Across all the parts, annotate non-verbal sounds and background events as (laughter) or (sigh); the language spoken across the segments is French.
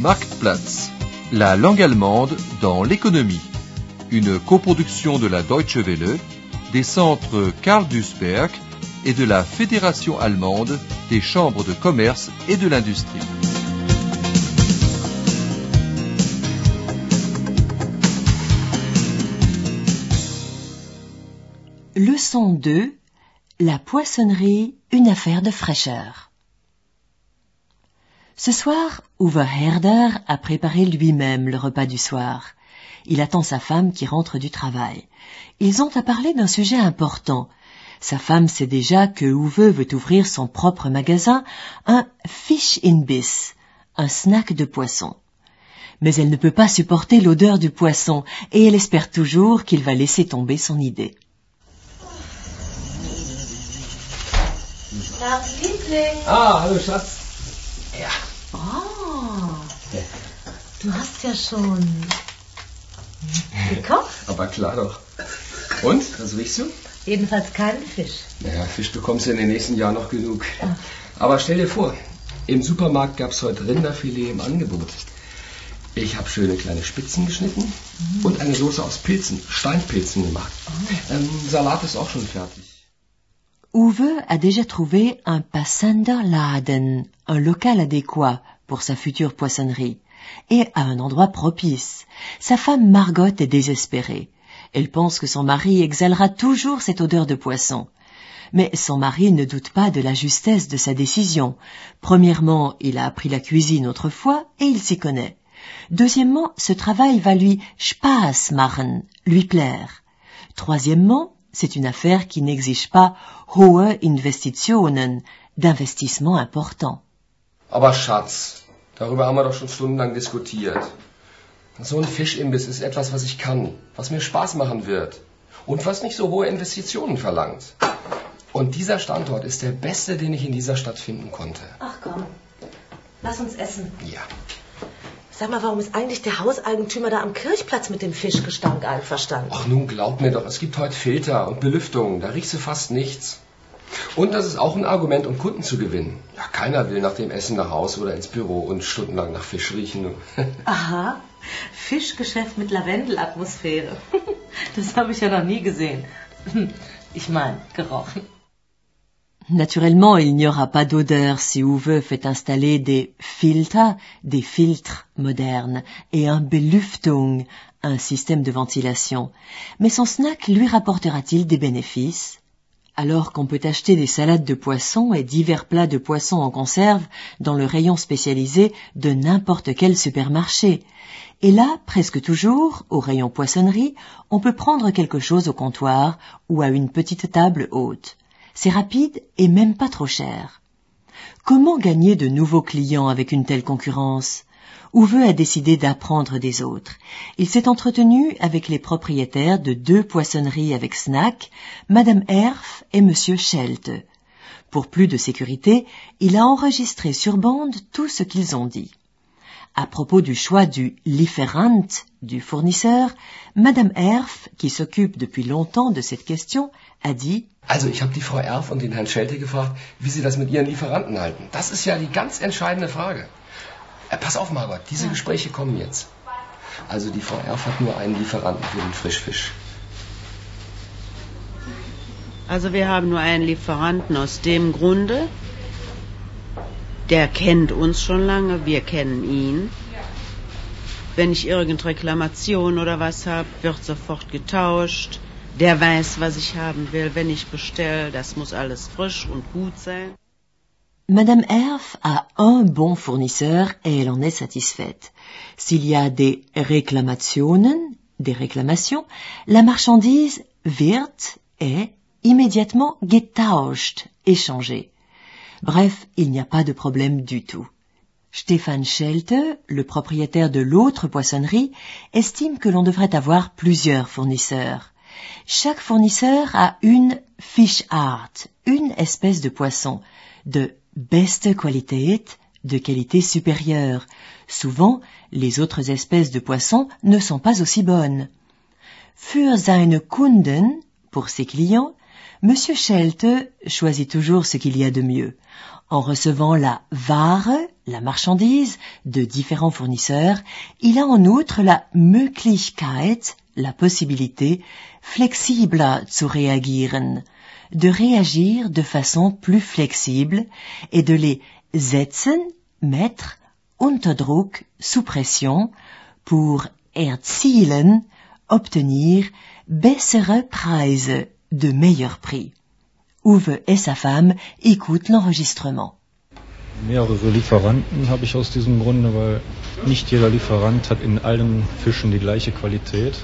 Marktplatz, la langue allemande dans l'économie. Une coproduction de la Deutsche Welle, des centres Karl Duisberg et de la Fédération allemande des chambres de commerce et de l'industrie. Leçon 2 La poissonnerie, une affaire de fraîcheur. Ce soir, Uwe Herder a préparé lui-même le repas du soir. Il attend sa femme qui rentre du travail. Ils ont à parler d'un sujet important. Sa femme sait déjà que Uwe veut ouvrir son propre magasin, un fish in biss, un snack de poisson. Mais elle ne peut pas supporter l'odeur du poisson et elle espère toujours qu'il va laisser tomber son idée. Ah, hallo Schatz. Ja. Oh, du hast ja schon gekocht. Aber klar doch. Und, was riechst du? Jedenfalls keinen Fisch. Naja, Fisch bekommst du in den nächsten Jahren noch genug. Aber stell dir vor, im Supermarkt gab es heute Rinderfilet im Angebot. Ich habe schöne kleine Spitzen geschnitten und eine Soße aus Pilzen, Steinpilzen gemacht. Ähm, Salat ist auch schon fertig. Uwe a déjà trouvé un Passanderladen, un local adéquat pour sa future poissonnerie, et à un endroit propice. Sa femme Margot est désespérée. Elle pense que son mari exhalera toujours cette odeur de poisson. Mais son mari ne doute pas de la justesse de sa décision. Premièrement, il a appris la cuisine autrefois et il s'y connaît. Deuxièmement, ce travail va lui Spaß machen, lui plaire. Troisièmement, c'est une affaire qui n'exige pas hohe Investitionen, d'investissements importants. Aber Schatz, darüber haben wir doch schon stundenlang diskutiert. So ein Fischimbiss ist etwas, was ich kann, was mir Spaß machen wird und was nicht so hohe Investitionen verlangt. Und dieser Standort ist der beste, den ich in dieser Stadt finden konnte. Ach komm, lass uns essen. Ja. Sag mal, warum ist eigentlich der Hauseigentümer da am Kirchplatz mit dem Fischgestank einverstanden? Ach nun, glaub mir doch, es gibt heute Filter und Belüftung, da riechst du fast nichts. Und das ist auch ein Argument, um Kunden zu gewinnen. Ja, keiner will nach dem Essen nach Hause oder ins Büro und stundenlang nach Fisch riechen. (laughs) Aha, Fischgeschäft mit Lavendelatmosphäre. (laughs) Das habe ich ja noch nie gesehen. (laughs) Ich meine, gerochen. Naturellement, il n'y aura pas d'odeur si Uwe fait installer des filtres, des filtres modernes, et un Belüftung, un système de ventilation. Mais son snack lui rapportera-t-il des bénéfices alors qu'on peut acheter des salades de poisson et divers plats de poisson en conserve dans le rayon spécialisé de n'importe quel supermarché. Et là, presque toujours, au rayon poissonnerie, on peut prendre quelque chose au comptoir ou à une petite table haute. C'est rapide et même pas trop cher. Comment gagner de nouveaux clients avec une telle concurrence? Uwe a décidé d'apprendre des autres. Il s'est entretenu avec les propriétaires de deux poissonneries avec snack, Madame Erf et Monsieur Schelte. Pour plus de sécurité, il a enregistré sur bande tout ce qu'ils ont dit. À propos du choix du Lieferant, du fournisseur, Madame Erf, qui s'occupe depuis longtemps de cette question, a dit Also, ich habe die Frau Erf und den Herrn Schelte gefragt, wie sie das mit ihren Lieferanten halten. Das ist ja die ganz entscheidende Frage. Äh, pass auf, Margot, diese Gespräche kommen jetzt. Also, die Frau Erf hat nur einen Lieferanten für den Frischfisch. Also wir haben nur einen Lieferanten aus dem Grunde, der kennt uns schon lange, wir kennen ihn. Wenn ich irgendeine Reklamation oder was habe, wird sofort getauscht. Der weiß, was ich haben will. Wenn ich bestelle, das muss alles frisch und gut sein. Madame Erf a un bon fournisseur et elle en est satisfaite. S'il y a des réclamationen, des réclamations, la marchandise wird est immédiatement getauscht, échangée. Bref, il n'y a pas de problème du tout. Stéphane Schelte, le propriétaire de l'autre poissonnerie, estime que l'on devrait avoir plusieurs fournisseurs. Chaque fournisseur a une Fischart, une espèce de poisson, de beste Qualität, de qualité supérieure. Souvent, les autres espèces de poissons ne sont pas aussi bonnes. Für seine Kunden, pour ses clients, Monsieur Schelte choisit toujours ce qu'il y a de mieux. En recevant la Ware, la marchandise, de différents fournisseurs, il a en outre la Möglichkeit, la possibilité, flexibler zu reagieren, de réagir de façon plus flexible et de les setzen, mettre, unter Druck, sous pression, pour erzielen, obtenir bessere Preise, de meilleurs prix. Uwe et sa femme écoutent l'enregistrement. Mehrere Lieferanten habe ich aus diesem Grunde, weil nicht jeder Lieferant hat in allen Fischen die gleiche Qualität.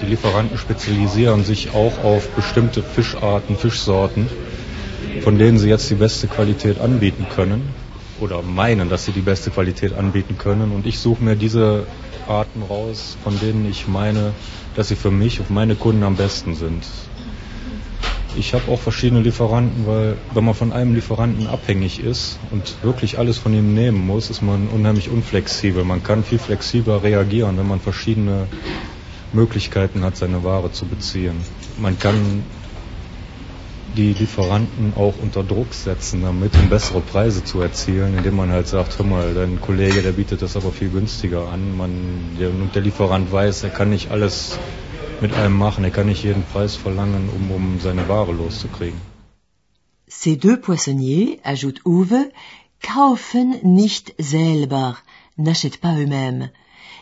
Die Lieferanten spezialisieren sich auch auf bestimmte Fischarten, Fischsorten, von denen sie jetzt die beste Qualität anbieten können oder meinen, dass sie die beste Qualität anbieten können. Und ich suche mir diese Arten raus, von denen ich meine, dass sie für mich und meine Kunden am besten sind. Ich habe auch verschiedene Lieferanten, weil wenn man von einem Lieferanten abhängig ist und wirklich alles von ihm nehmen muss, ist man unheimlich unflexibel. Man kann viel flexibler reagieren, wenn man verschiedene Möglichkeiten hat, seine Ware zu beziehen. Man kann die Lieferanten auch unter Druck setzen, damit um bessere Preise zu erzielen, indem man halt sagt, hör mal, dein Kollege, der bietet das aber viel günstiger an. Man, der, und der Lieferant weiß, er kann nicht alles mit einem machen, er kann nicht jeden Preis verlangen, um, um seine Ware loszukriegen. Ces deux poissonniers, ajoute Uwe, kaufen nicht selber, n'achètent pas eux-mêmes.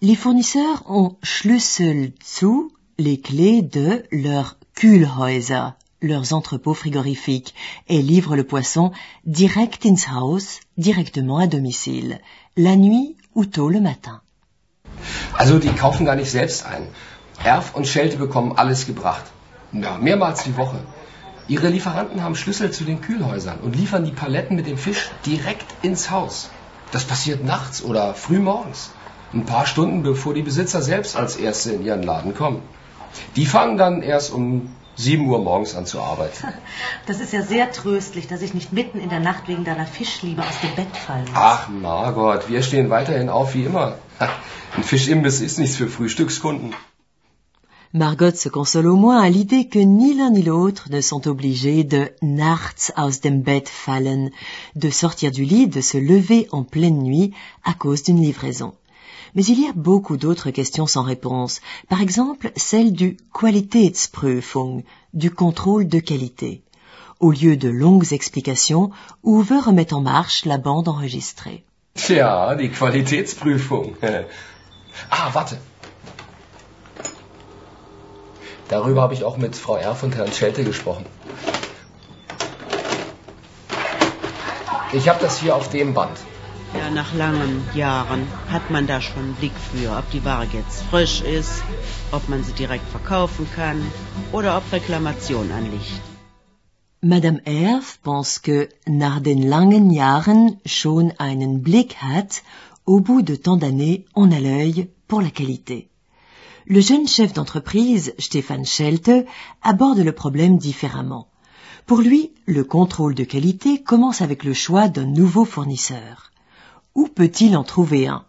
Les fournisseurs ont Schlüssel zu, les clés de leurs Kühlhäuser, leurs entrepôts frigorifiques, et livrent le poisson direct ins Haus, directement à domicile, la nuit ou tôt le matin. Also die kaufen gar nicht selbst ein. Erf und Schelte bekommen alles gebracht. Ja, mehrmals die Woche. Ihre Lieferanten haben Schlüssel zu den Kühlhäusern und liefern die Paletten mit dem Fisch direkt ins Haus. Das passiert nachts oder früh morgens. Ein paar Stunden bevor die Besitzer selbst als Erste in ihren Laden kommen. Die fangen dann erst um 7 Uhr morgens an zu arbeiten. (laughs) Das ist ja sehr tröstlich, dass ich nicht mitten in der Nacht wegen deiner Fischliebe aus dem Bett fallen muss. Ach, Margot, wir stehen weiterhin auf wie immer. (laughs) Ein Fischimbiss ist nichts für Frühstückskunden. Margot se console au moins à l'idée que ni l'un ni l'autre ne sont obligés de nachts aus dem Bett fallen, de sortir du lit, de se lever en pleine nuit à cause d'une livraison. Mais il y a beaucoup d'autres questions sans réponse. Par exemple, celle du Qualitätsprüfung, du contrôle de qualité. Au lieu de longues explications, Uwe remet en marche la bande enregistrée? Tja, die Qualitätsprüfung. (laughs) ah, warte. Darüber habe ich auch mit Frau Erf und Herrn Schelte gesprochen. Ich habe das hier auf dem Band. Ja, nach langen Jahren hat man da schon einen Blick für, ob die Ware jetzt frisch ist, ob man sie direkt verkaufen kann oder ob Reklamation anliegt. Madame Erf pense que nach den langen Jahren schon einen Blick hat, au bout de tant d'années, on a l'œil pour la qualité. Le jeune chef d'entreprise, Stéphane Schelte, aborde le problème différemment. Pour lui, le contrôle de qualité commence avec le choix d'un nouveau fournisseur. Où peut-il en trouver un?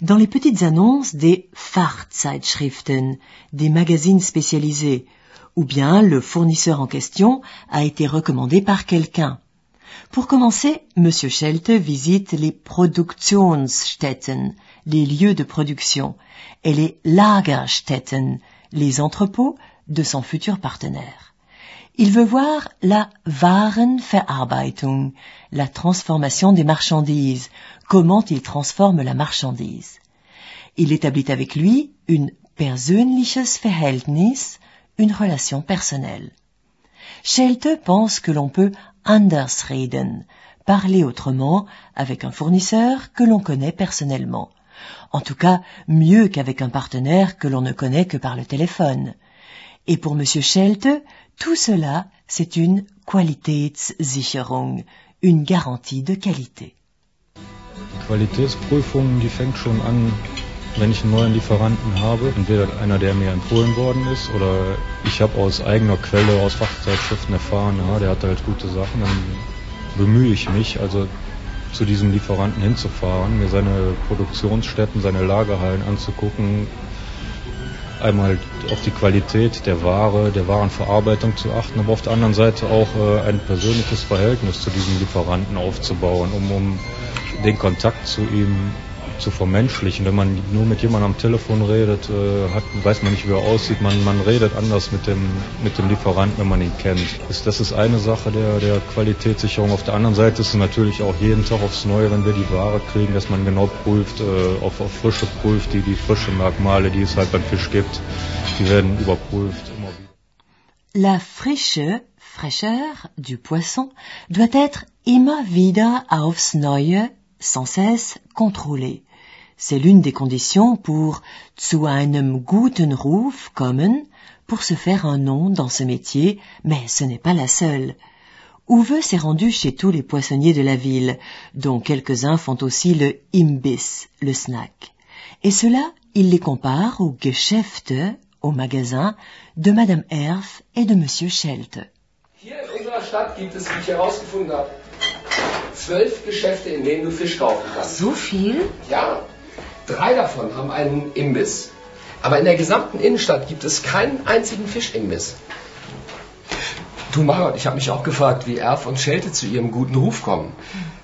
Dans les petites annonces des Fachzeitschriften, des magazines spécialisés, ou bien le fournisseur en question a été recommandé par quelqu'un. Pour commencer, M. Schelte visite les Produktionsstätten, les lieux de production, et les Lagerstätten, les entrepôts de son futur partenaire. Il veut voir la Warenverarbeitung, la transformation des marchandises, comment il transforme la marchandise? Il établit avec lui une persönliches Verhältnis, une relation personnelle. Schelte pense que l'on peut anders reden, parler autrement avec un fournisseur que l'on connaît personnellement. En tout cas, mieux qu'avec un partenaire que l'on ne connaît que par le téléphone. Et pour M. Schelte, tout cela, c'est une Qualitätssicherung, une garantie de qualité. Qualitätsprüfung, die fängt schon an, wenn ich einen neuen Lieferanten habe, entweder einer, der mir empfohlen worden ist, oder ich habe aus eigener Quelle, aus Fachzeitschriften erfahren, ja, der hat halt gute Sachen, dann bemühe ich mich, also zu diesem Lieferanten hinzufahren, mir seine Produktionsstätten, seine Lagerhallen anzugucken, einmal auf die Qualität der Ware, der Warenverarbeitung zu achten, aber auf der anderen Seite auch äh, ein persönliches Verhältnis zu diesem Lieferanten aufzubauen, um, um den Kontakt zu ihm zu vermenschlichen. Wenn man nur mit jemandem am Telefon redet, äh, hat, weiß man nicht, wie er aussieht. Man, man redet anders mit dem, mit dem Lieferanten, wenn man ihn kennt. Das, das ist eine Sache der, der Qualitätssicherung. Auf der anderen Seite ist es natürlich auch jeden Tag aufs Neue, wenn wir die Ware kriegen, dass man genau prüft, äh, auf, auf Frische prüft, die, die frischen Merkmale, die es halt beim Fisch gibt, die werden überprüft. Immer wieder. La frische, fraîcheur du poisson doit être immer wieder aufs Neue, sans cesse contrôlée. C'est l'une des conditions pour zu einem guten Ruf kommen, pour se faire un nom dans ce métier, mais ce n'est pas la seule. Uwe s'est rendu chez tous les poissonniers de la ville, dont quelques-uns font aussi le Imbiss, le snack. Et cela, il les compare au Geschäfte, au magasin, de Madame Erf et de Monsieur Schelte. Hier in unserer Stadt gibt es, wie ich herausgefunden habe, zwölf Geschäfte, in denen du Fisch kaufen kannst. So viel? Ja, drei davon haben einen Imbiss. Aber in der gesamten Innenstadt gibt es keinen einzigen Fischimbiss. Du Marot, ich habe mich auch gefragt, wie Erf und Schelte zu ihrem guten Ruf kommen.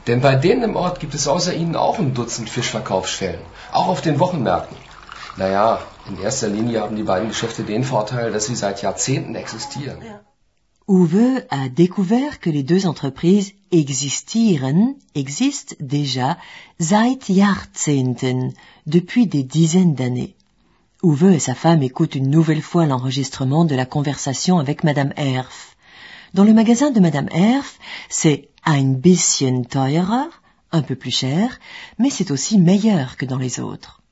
Denn bei denen im Ort gibt es außer ihnen auch ein Dutzend Fischverkaufsstellen. Auch auf den Wochenmärkten. Naja, in erster Linie haben die beiden Geschäfte den Vorteil, dass sie seit Jahrzehnten existieren. Uwe a découvert que les deux entreprises existieren, existent déjà seit Jahrzehnten, depuis des dizaines d'années. Uwe et sa femme écoutent une nouvelle fois l'enregistrement de la conversation avec Madame Erf. Dans le magasin de Madame Erf, c'est ein bisschen teurer, un peu plus cher, mais c'est aussi meilleur que dans les autres.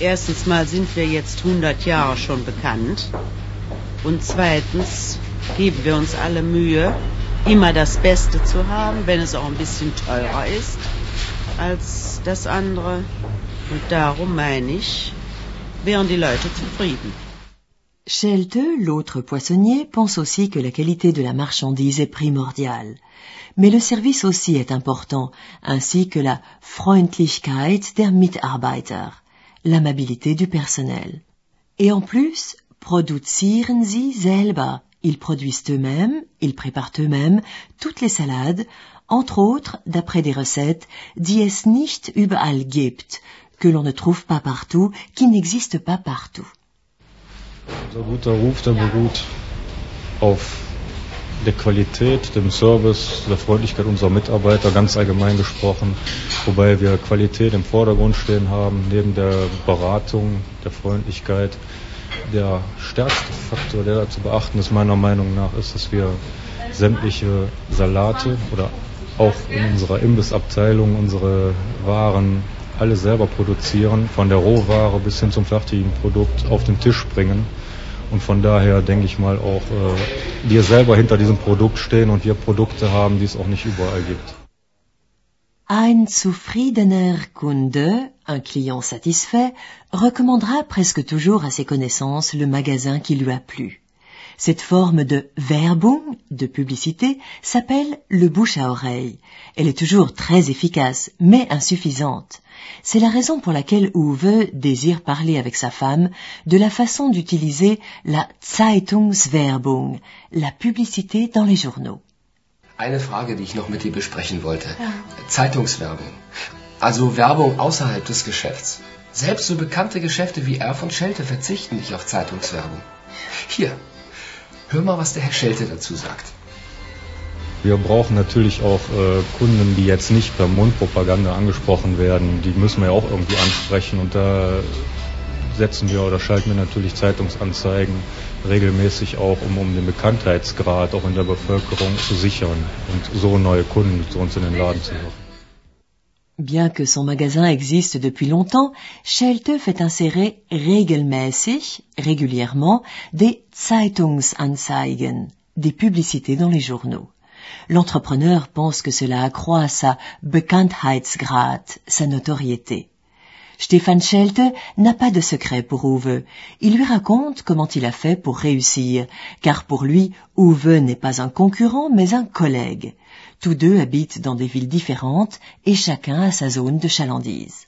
Erstens mal sind wir jetzt 100 Jahre schon bekannt. Und zweitens geben wir uns alle Mühe, immer das Beste zu haben, wenn es auch ein bisschen teurer ist als das andere. Und darum meine ich, wären die Leute zufrieden. Schelte, l'autre poissonnier, pense aussi que la qualité de la marchandise est primordiale. Mais le service aussi est important, ainsi que la Freundlichkeit der Mitarbeiter, l'amabilité du personnel. Et en plus, produzieren sie selber. Ils produisent eux-mêmes, ils préparent eux-mêmes toutes les salades, entre autres d'après des recettes die es nicht überall gibt, que l'on ne trouve pas partout, qui n'existent pas partout. Unser guter Ruf, der beruht auf der Qualität, dem Service, der Freundlichkeit unserer Mitarbeiter, ganz allgemein gesprochen, wobei wir Qualität im Vordergrund stehen haben, neben der Beratung, der Freundlichkeit. Der stärkste Faktor, der da zu beachten ist, meiner Meinung nach, ist, dass wir sämtliche Salate oder auch in unserer Imbissabteilung unsere Waren alle selber produzieren, von der Rohware bis hin zum fertigen Produkt auf den Tisch bringen. Und von daher denke ich mal auch, äh, wir selber hinter diesem Produkt stehen und wir Produkte haben, die es auch nicht überall gibt. Ein zufriedener Kunde, un client satisfait, recommandera presque toujours à ses connaissances le magasin qui lui a plu. Cette forme de Werbung, de publicité, s'appelle le bouche à oreille. Elle est toujours très efficace, mais insuffisante. C'est la raison pour laquelle Uwe désire parler avec sa femme de la façon d'utiliser la Zeitungswerbung, la publicité dans les journaux. Eine Frage, die ich noch mit dir besprechen wollte. Zeitungswerbung. Also Werbung außerhalb des Geschäfts. Selbst so bekannte Geschäfte wie Erf und Schelte verzichten nicht auf Zeitungswerbung. Hier, hör mal, was der Herr Schelte dazu sagt. Wir brauchen natürlich auch äh, Kunden, die jetzt nicht per Mundpropaganda angesprochen werden. Die müssen wir ja auch irgendwie ansprechen und da setzen wir oder schalten wir natürlich Zeitungsanzeigen regelmäßig auch, um, um den Bekanntheitsgrad auch in der Bevölkerung zu sichern und so neue Kunden zu uns in den Laden zu locken. Bien que son magasin existe depuis longtemps, Schelte fait insérer regelmäßig, régulièrement, des Zeitungsanzeigen, des publicités dans les journaux. L'entrepreneur pense que cela accroît sa Bekanntheitsgrad, sa notoriété. Stéphane Schelte n'a pas de secret pour Uwe. Il lui raconte comment il a fait pour réussir, car pour lui, Uwe n'est pas un concurrent, mais un collègue. Tous deux habitent dans des villes différentes et chacun a sa zone de chalandise.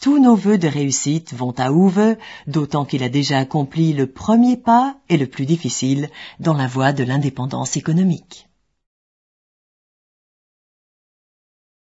tous nos vœux de réussite vont à Uwe, d'autant qu'il a déjà accompli le premier pas et le plus difficile dans la voie de l'indépendance économique.